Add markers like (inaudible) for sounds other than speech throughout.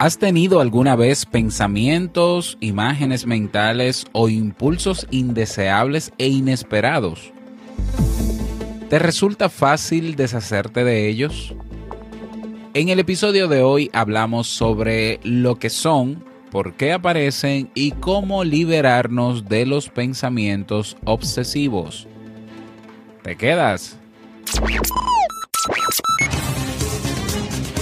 ¿Has tenido alguna vez pensamientos, imágenes mentales o impulsos indeseables e inesperados? ¿Te resulta fácil deshacerte de ellos? En el episodio de hoy hablamos sobre lo que son, por qué aparecen y cómo liberarnos de los pensamientos obsesivos. ¿Te quedas?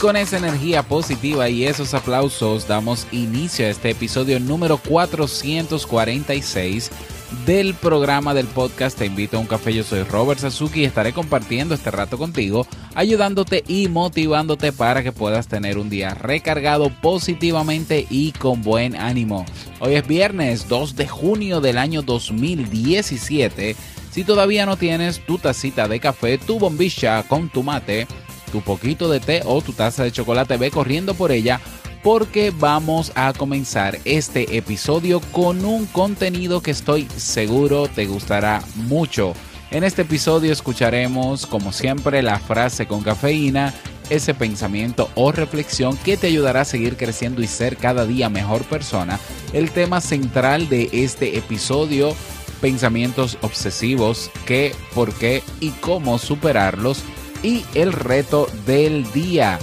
Con esa energía positiva y esos aplausos damos inicio a este episodio número 446 del programa del podcast Te invito a un café. Yo soy Robert Sasuki y estaré compartiendo este rato contigo, ayudándote y motivándote para que puedas tener un día recargado positivamente y con buen ánimo. Hoy es viernes 2 de junio del año 2017. Si todavía no tienes tu tacita de café, tu bombilla con tu mate, tu poquito de té o tu taza de chocolate, ve corriendo por ella porque vamos a comenzar este episodio con un contenido que estoy seguro te gustará mucho. En este episodio escucharemos, como siempre, la frase con cafeína, ese pensamiento o reflexión que te ayudará a seguir creciendo y ser cada día mejor persona. El tema central de este episodio, pensamientos obsesivos, qué, por qué y cómo superarlos y el reto del día.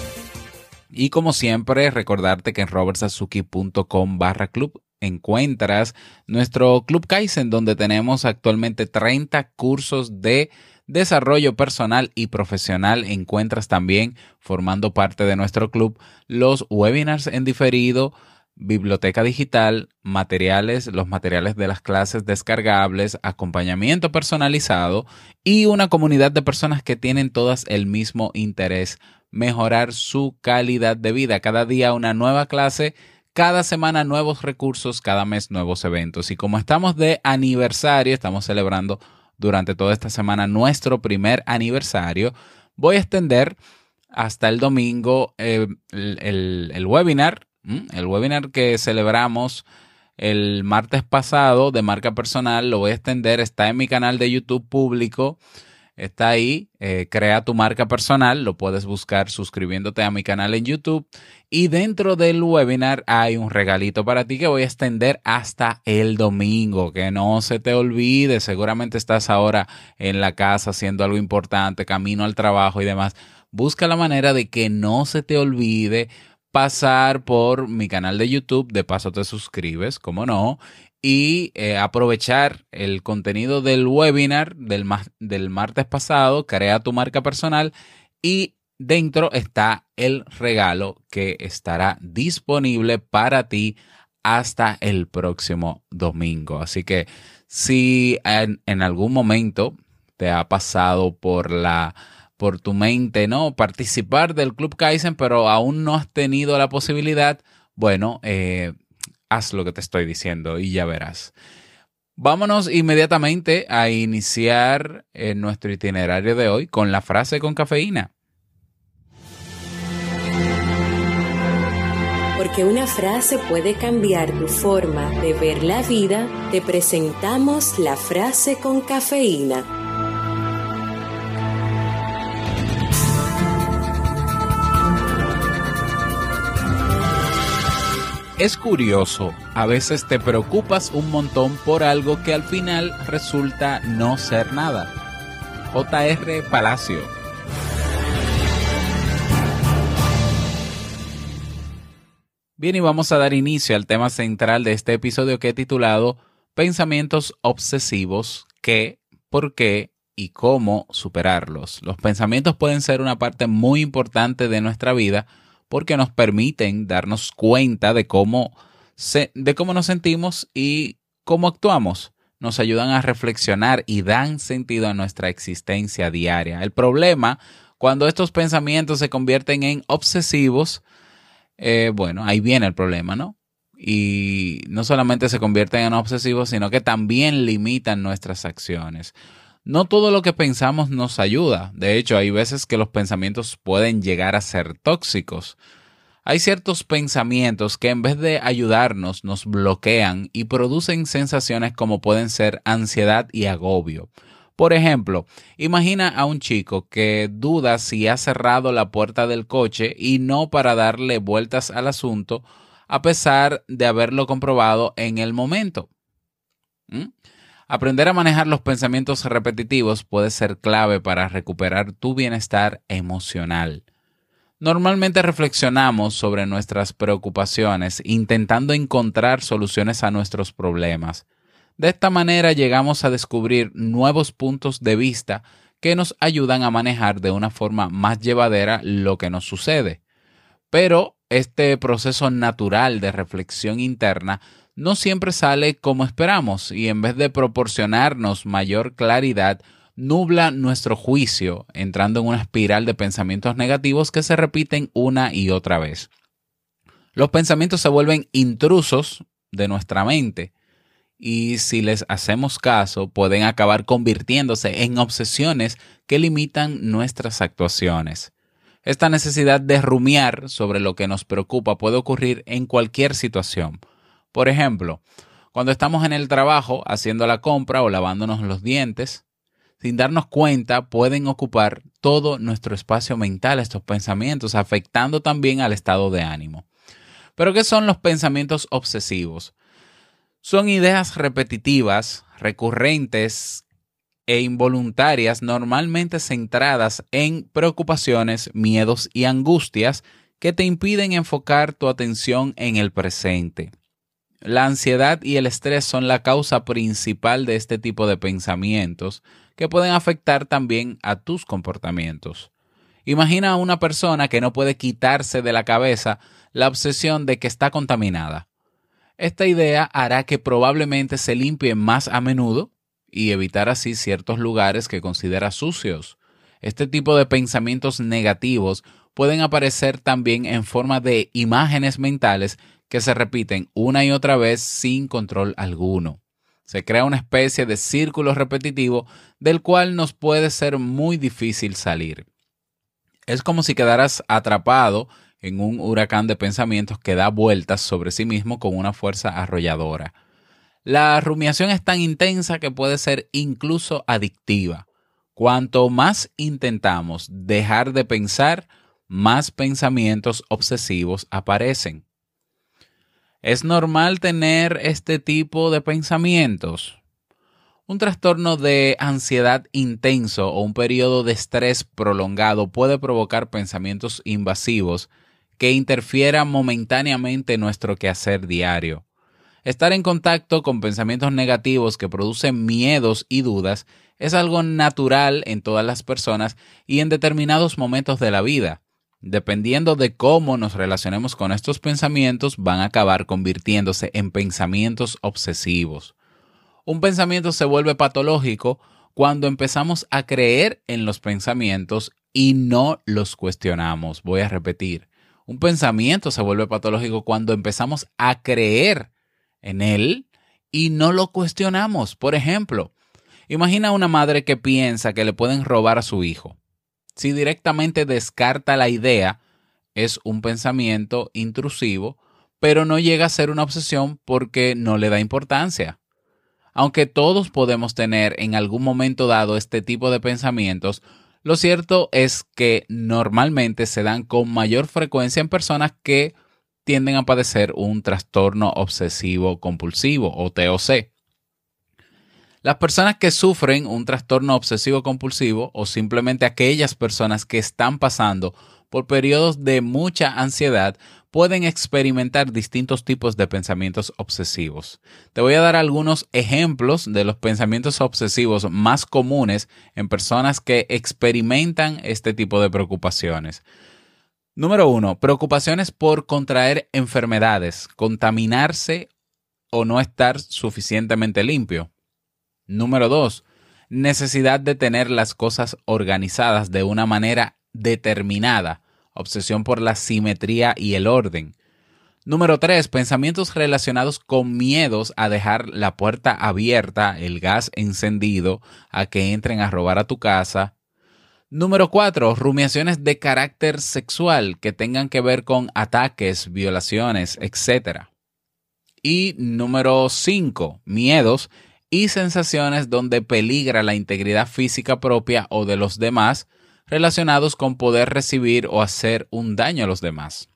Y como siempre, recordarte que en robertsazuki.com barra club encuentras nuestro Club Kaizen, donde tenemos actualmente 30 cursos de desarrollo personal y profesional. Encuentras también, formando parte de nuestro club, los webinars en diferido biblioteca digital, materiales, los materiales de las clases descargables, acompañamiento personalizado y una comunidad de personas que tienen todas el mismo interés, mejorar su calidad de vida. Cada día una nueva clase, cada semana nuevos recursos, cada mes nuevos eventos. Y como estamos de aniversario, estamos celebrando durante toda esta semana nuestro primer aniversario, voy a extender hasta el domingo eh, el, el webinar el webinar que celebramos el martes pasado de marca personal lo voy a extender, está en mi canal de YouTube público, está ahí, eh, crea tu marca personal, lo puedes buscar suscribiéndote a mi canal en YouTube y dentro del webinar hay un regalito para ti que voy a extender hasta el domingo, que no se te olvide, seguramente estás ahora en la casa haciendo algo importante, camino al trabajo y demás. Busca la manera de que no se te olvide pasar por mi canal de YouTube, de paso te suscribes, como no, y eh, aprovechar el contenido del webinar del, del martes pasado, crea tu marca personal y dentro está el regalo que estará disponible para ti hasta el próximo domingo. Así que si en algún momento te ha pasado por la por tu mente, ¿no? Participar del Club Kaizen, pero aún no has tenido la posibilidad, bueno, eh, haz lo que te estoy diciendo y ya verás. Vámonos inmediatamente a iniciar eh, nuestro itinerario de hoy con la frase con cafeína. Porque una frase puede cambiar tu forma de ver la vida, te presentamos la frase con cafeína. Es curioso, a veces te preocupas un montón por algo que al final resulta no ser nada. J.R. Palacio. Bien, y vamos a dar inicio al tema central de este episodio que he titulado Pensamientos obsesivos, qué, por qué y cómo superarlos. Los pensamientos pueden ser una parte muy importante de nuestra vida porque nos permiten darnos cuenta de cómo, de cómo nos sentimos y cómo actuamos. Nos ayudan a reflexionar y dan sentido a nuestra existencia diaria. El problema, cuando estos pensamientos se convierten en obsesivos, eh, bueno, ahí viene el problema, ¿no? Y no solamente se convierten en obsesivos, sino que también limitan nuestras acciones. No todo lo que pensamos nos ayuda. De hecho, hay veces que los pensamientos pueden llegar a ser tóxicos. Hay ciertos pensamientos que en vez de ayudarnos nos bloquean y producen sensaciones como pueden ser ansiedad y agobio. Por ejemplo, imagina a un chico que duda si ha cerrado la puerta del coche y no para darle vueltas al asunto a pesar de haberlo comprobado en el momento. ¿Mm? Aprender a manejar los pensamientos repetitivos puede ser clave para recuperar tu bienestar emocional. Normalmente reflexionamos sobre nuestras preocupaciones intentando encontrar soluciones a nuestros problemas. De esta manera llegamos a descubrir nuevos puntos de vista que nos ayudan a manejar de una forma más llevadera lo que nos sucede. Pero este proceso natural de reflexión interna no siempre sale como esperamos y en vez de proporcionarnos mayor claridad, nubla nuestro juicio, entrando en una espiral de pensamientos negativos que se repiten una y otra vez. Los pensamientos se vuelven intrusos de nuestra mente y si les hacemos caso pueden acabar convirtiéndose en obsesiones que limitan nuestras actuaciones. Esta necesidad de rumiar sobre lo que nos preocupa puede ocurrir en cualquier situación por ejemplo, cuando estamos en el trabajo haciendo la compra o lavándonos los dientes, sin darnos cuenta pueden ocupar todo nuestro espacio mental estos pensamientos, afectando también al estado de ánimo. Pero ¿qué son los pensamientos obsesivos? Son ideas repetitivas, recurrentes e involuntarias, normalmente centradas en preocupaciones, miedos y angustias que te impiden enfocar tu atención en el presente. La ansiedad y el estrés son la causa principal de este tipo de pensamientos que pueden afectar también a tus comportamientos. Imagina a una persona que no puede quitarse de la cabeza la obsesión de que está contaminada. Esta idea hará que probablemente se limpie más a menudo y evitar así ciertos lugares que considera sucios. Este tipo de pensamientos negativos pueden aparecer también en forma de imágenes mentales que se repiten una y otra vez sin control alguno. Se crea una especie de círculo repetitivo del cual nos puede ser muy difícil salir. Es como si quedaras atrapado en un huracán de pensamientos que da vueltas sobre sí mismo con una fuerza arrolladora. La rumiación es tan intensa que puede ser incluso adictiva. Cuanto más intentamos dejar de pensar, más pensamientos obsesivos aparecen. ¿Es normal tener este tipo de pensamientos? Un trastorno de ansiedad intenso o un periodo de estrés prolongado puede provocar pensamientos invasivos que interfieran momentáneamente en nuestro quehacer diario. Estar en contacto con pensamientos negativos que producen miedos y dudas es algo natural en todas las personas y en determinados momentos de la vida dependiendo de cómo nos relacionemos con estos pensamientos, van a acabar convirtiéndose en pensamientos obsesivos. Un pensamiento se vuelve patológico cuando empezamos a creer en los pensamientos y no los cuestionamos. Voy a repetir. Un pensamiento se vuelve patológico cuando empezamos a creer en él y no lo cuestionamos. Por ejemplo, imagina una madre que piensa que le pueden robar a su hijo si directamente descarta la idea, es un pensamiento intrusivo, pero no llega a ser una obsesión porque no le da importancia. Aunque todos podemos tener en algún momento dado este tipo de pensamientos, lo cierto es que normalmente se dan con mayor frecuencia en personas que tienden a padecer un trastorno obsesivo compulsivo o TOC. Las personas que sufren un trastorno obsesivo compulsivo o simplemente aquellas personas que están pasando por periodos de mucha ansiedad pueden experimentar distintos tipos de pensamientos obsesivos. Te voy a dar algunos ejemplos de los pensamientos obsesivos más comunes en personas que experimentan este tipo de preocupaciones. Número uno, preocupaciones por contraer enfermedades, contaminarse o no estar suficientemente limpio. Número dos, necesidad de tener las cosas organizadas de una manera determinada, obsesión por la simetría y el orden. Número 3. Pensamientos relacionados con miedos a dejar la puerta abierta, el gas encendido, a que entren a robar a tu casa. Número 4. Rumiaciones de carácter sexual que tengan que ver con ataques, violaciones, etc. Y número 5. Miedos y sensaciones donde peligra la integridad física propia o de los demás relacionados con poder recibir o hacer un daño a los demás.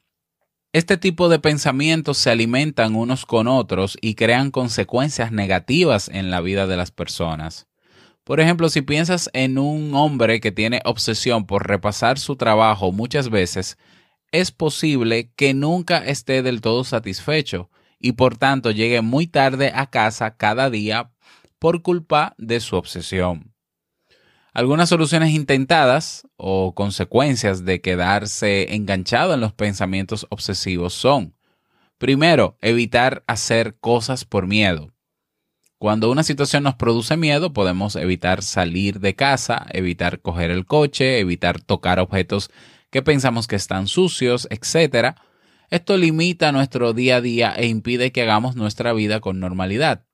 Este tipo de pensamientos se alimentan unos con otros y crean consecuencias negativas en la vida de las personas. Por ejemplo, si piensas en un hombre que tiene obsesión por repasar su trabajo muchas veces, es posible que nunca esté del todo satisfecho y por tanto llegue muy tarde a casa cada día por culpa de su obsesión. Algunas soluciones intentadas o consecuencias de quedarse enganchado en los pensamientos obsesivos son, primero, evitar hacer cosas por miedo. Cuando una situación nos produce miedo, podemos evitar salir de casa, evitar coger el coche, evitar tocar objetos que pensamos que están sucios, etc. Esto limita nuestro día a día e impide que hagamos nuestra vida con normalidad.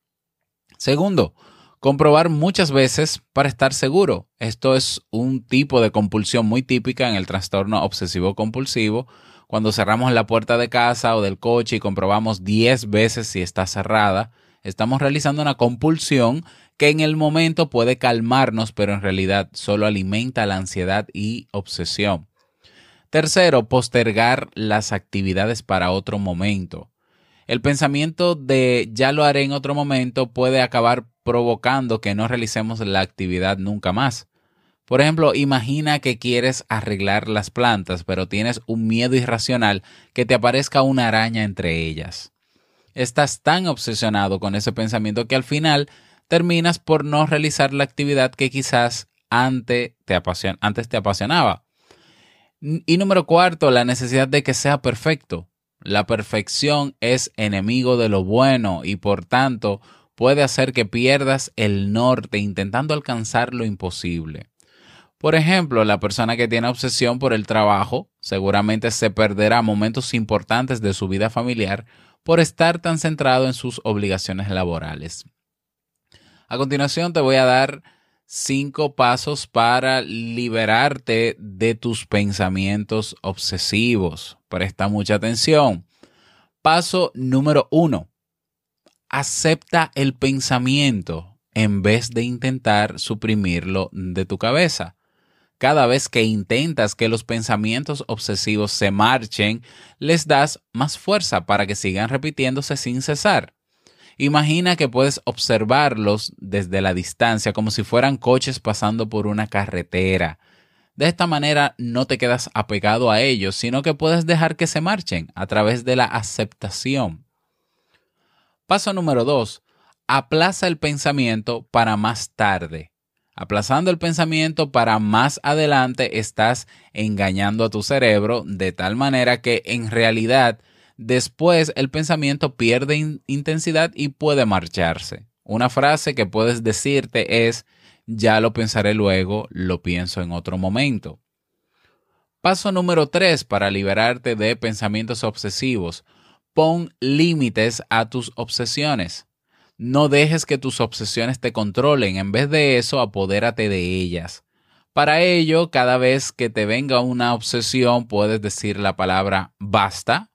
Segundo, Comprobar muchas veces para estar seguro. Esto es un tipo de compulsión muy típica en el trastorno obsesivo compulsivo. Cuando cerramos la puerta de casa o del coche y comprobamos 10 veces si está cerrada, estamos realizando una compulsión que en el momento puede calmarnos, pero en realidad solo alimenta la ansiedad y obsesión. Tercero, postergar las actividades para otro momento. El pensamiento de ya lo haré en otro momento puede acabar provocando que no realicemos la actividad nunca más. Por ejemplo, imagina que quieres arreglar las plantas, pero tienes un miedo irracional que te aparezca una araña entre ellas. Estás tan obsesionado con ese pensamiento que al final terminas por no realizar la actividad que quizás antes te, antes te apasionaba. Y número cuarto, la necesidad de que sea perfecto. La perfección es enemigo de lo bueno y por tanto puede hacer que pierdas el norte intentando alcanzar lo imposible. Por ejemplo, la persona que tiene obsesión por el trabajo seguramente se perderá momentos importantes de su vida familiar por estar tan centrado en sus obligaciones laborales. A continuación te voy a dar cinco pasos para liberarte de tus pensamientos obsesivos. Presta mucha atención. Paso número uno acepta el pensamiento en vez de intentar suprimirlo de tu cabeza. Cada vez que intentas que los pensamientos obsesivos se marchen, les das más fuerza para que sigan repitiéndose sin cesar. Imagina que puedes observarlos desde la distancia como si fueran coches pasando por una carretera. De esta manera no te quedas apegado a ellos, sino que puedes dejar que se marchen a través de la aceptación. Paso número dos, aplaza el pensamiento para más tarde. Aplazando el pensamiento para más adelante estás engañando a tu cerebro de tal manera que en realidad después el pensamiento pierde intensidad y puede marcharse. Una frase que puedes decirte es ya lo pensaré luego, lo pienso en otro momento. Paso número tres para liberarte de pensamientos obsesivos pon límites a tus obsesiones. No dejes que tus obsesiones te controlen, en vez de eso, apodérate de ellas. Para ello, cada vez que te venga una obsesión, puedes decir la palabra basta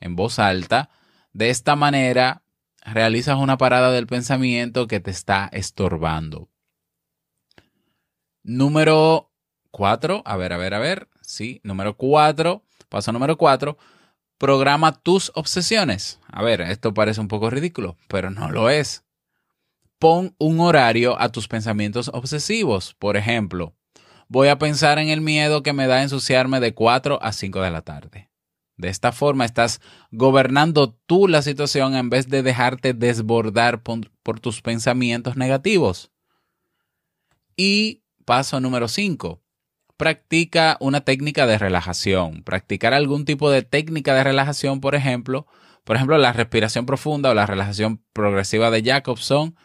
en voz alta. De esta manera, realizas una parada del pensamiento que te está estorbando. Número cuatro, a ver, a ver, a ver, sí, número cuatro, paso número cuatro, Programa tus obsesiones. A ver, esto parece un poco ridículo, pero no lo es. Pon un horario a tus pensamientos obsesivos. Por ejemplo, voy a pensar en el miedo que me da ensuciarme de 4 a 5 de la tarde. De esta forma estás gobernando tú la situación en vez de dejarte desbordar por, tus pensamientos negativos. Y paso número 5. Practica una técnica de relajación. Practicar algún tipo de técnica de relajación, por ejemplo, por ejemplo, la respiración profunda o la relajación progresiva de Jacobson,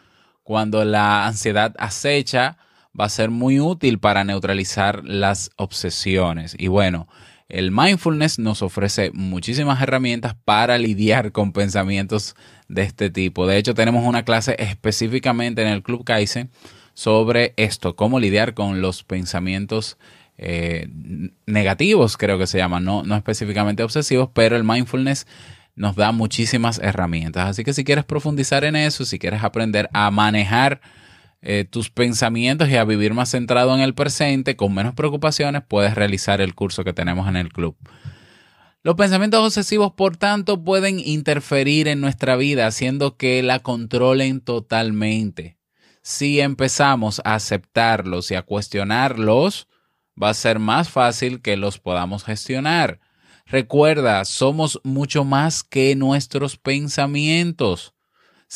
cuando la ansiedad acecha, va a ser muy útil para neutralizar las obsesiones. Y bueno, el mindfulness nos ofrece muchísimas herramientas para lidiar con pensamientos de este tipo. De hecho, tenemos una clase específicamente en el Club Kaizen sobre esto, cómo lidiar con los pensamientos eh, negativos, creo que se llaman, no, no específicamente obsesivos, pero el mindfulness nos da muchísimas herramientas. Así que si quieres profundizar en eso, si quieres aprender a manejar eh, tus pensamientos y a vivir más centrado en el presente, con menos preocupaciones, puedes realizar el curso que tenemos en el club. Los pensamientos obsesivos, por tanto, pueden interferir en nuestra vida, haciendo que la controlen totalmente. Si empezamos a aceptarlos y a cuestionarlos, va a ser más fácil que los podamos gestionar. Recuerda, somos mucho más que nuestros pensamientos.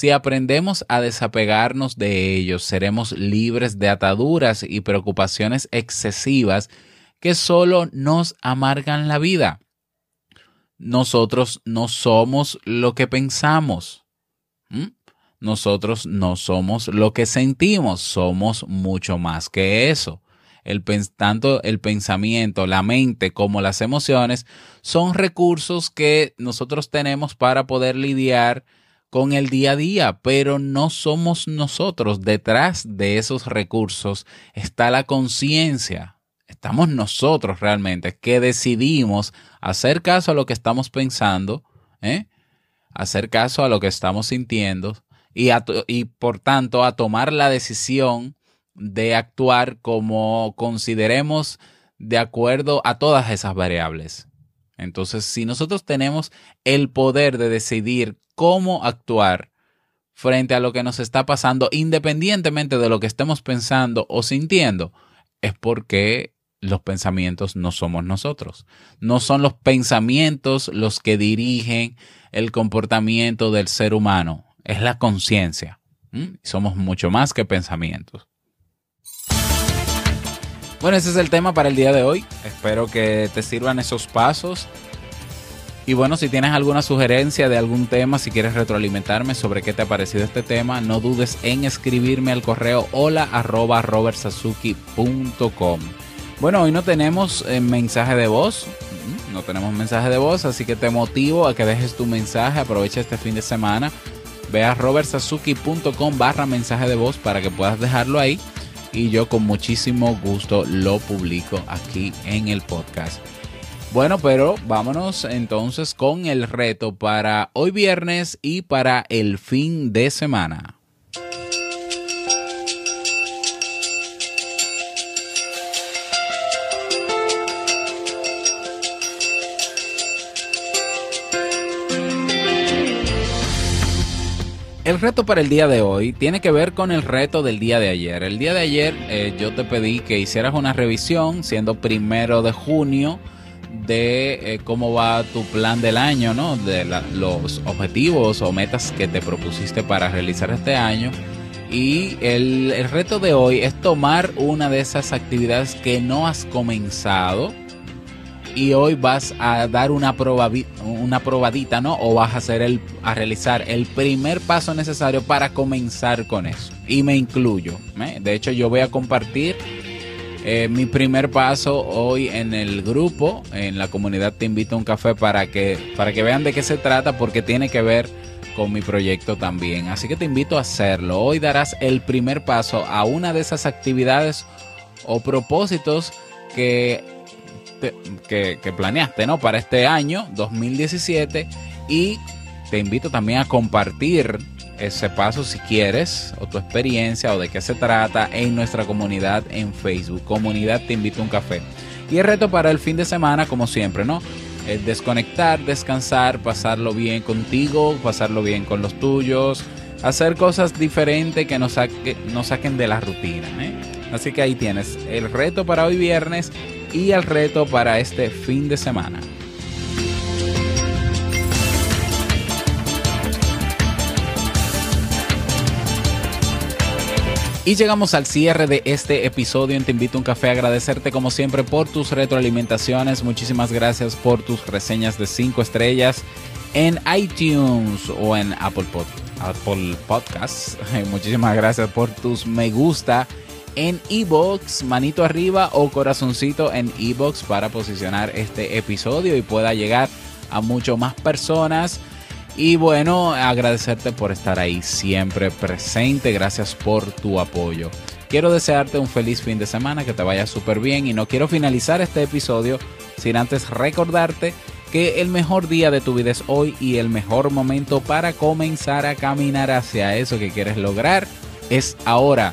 Si aprendemos a desapegarnos de ellos, seremos libres de ataduras y preocupaciones excesivas que solo nos amargan la vida. Nosotros no somos lo que pensamos. Nosotros no somos lo que sentimos, somos mucho más que eso. El, tanto el pensamiento, la mente como las emociones son recursos que nosotros tenemos para poder lidiar con el día a día, pero no somos nosotros. Detrás de esos recursos está la conciencia. Estamos nosotros realmente que decidimos hacer caso a lo que estamos pensando, ¿eh? hacer caso a lo que estamos sintiendo y, y por tanto a tomar la decisión de actuar como consideremos de acuerdo a todas esas variables. Entonces, si nosotros tenemos el poder de decidir cómo actuar frente a lo que nos está pasando, independientemente de lo que estemos pensando o sintiendo, es porque los pensamientos no somos nosotros. No son los pensamientos los que dirigen el comportamiento del ser humano, es la conciencia. Somos mucho más que pensamientos. Bueno, ese es el tema para el día de hoy. Espero que te sirvan esos pasos. Y bueno, si tienes alguna sugerencia de algún tema, si quieres retroalimentarme sobre qué te ha parecido este tema, no dudes en escribirme al correo hola arroba Bueno, hoy no tenemos eh, mensaje de voz, mm, no tenemos mensaje de voz, así que te motivo a que dejes tu mensaje, aprovecha este fin de semana, ve a robertsazuki.com barra mensaje de voz para que puedas dejarlo ahí y yo con muchísimo gusto lo publico aquí en el podcast. Bueno, pero vámonos entonces con el reto para hoy viernes y para el fin de semana. El reto para el día de hoy tiene que ver con el reto del día de ayer. El día de ayer eh, yo te pedí que hicieras una revisión, siendo primero de junio, de eh, cómo va tu plan del año, ¿no? De los objetivos o metas que te propusiste para realizar este año. Y el, reto de hoy es tomar una de esas actividades que no has comenzado y hoy vas a dar una, una probadita, ¿no? O vas a hacer el, a realizar el primer paso necesario para comenzar con eso. Y me incluyo. ¿eh? De hecho, yo voy a compartir eh, mi primer paso hoy en el grupo, en la comunidad Te Invito a un Café para que, para que vean de qué se trata porque tiene que ver con mi proyecto también. Así que te invito a hacerlo. Hoy darás el primer paso a una de esas actividades o propósitos que, que, planeaste ¿no? para este año 2017 y te invito también a compartir ese paso si quieres, o tu experiencia, o de qué se trata en nuestra comunidad en Facebook. Comunidad Te Invito a un Café. Y el reto para el fin de semana, como siempre, ¿no? Es desconectar, descansar, pasarlo bien contigo, pasarlo bien con los tuyos, hacer cosas diferentes que nos, saquen de la rutina. ¿eh? Así que ahí tienes el reto para hoy viernes y el reto para este fin de semana. Y llegamos al cierre de este episodio en Te Invito a un Café. Agradecerte como siempre por tus retroalimentaciones. Muchísimas gracias por tus reseñas de 5 estrellas en iTunes o en Apple, Pod Apple Podcasts. (laughs) Muchísimas gracias por tus me gusta en Ebox, manito arriba o corazoncito en Ebox para posicionar este episodio y pueda llegar a mucho más personas. Y bueno, agradecerte por estar ahí siempre presente. Gracias por tu apoyo. Quiero desearte un feliz fin de semana, que te vaya súper bien y no quiero finalizar este episodio sin antes recordarte que el mejor día de tu vida es hoy y el mejor momento para comenzar a caminar hacia eso que quieres lograr es ahora.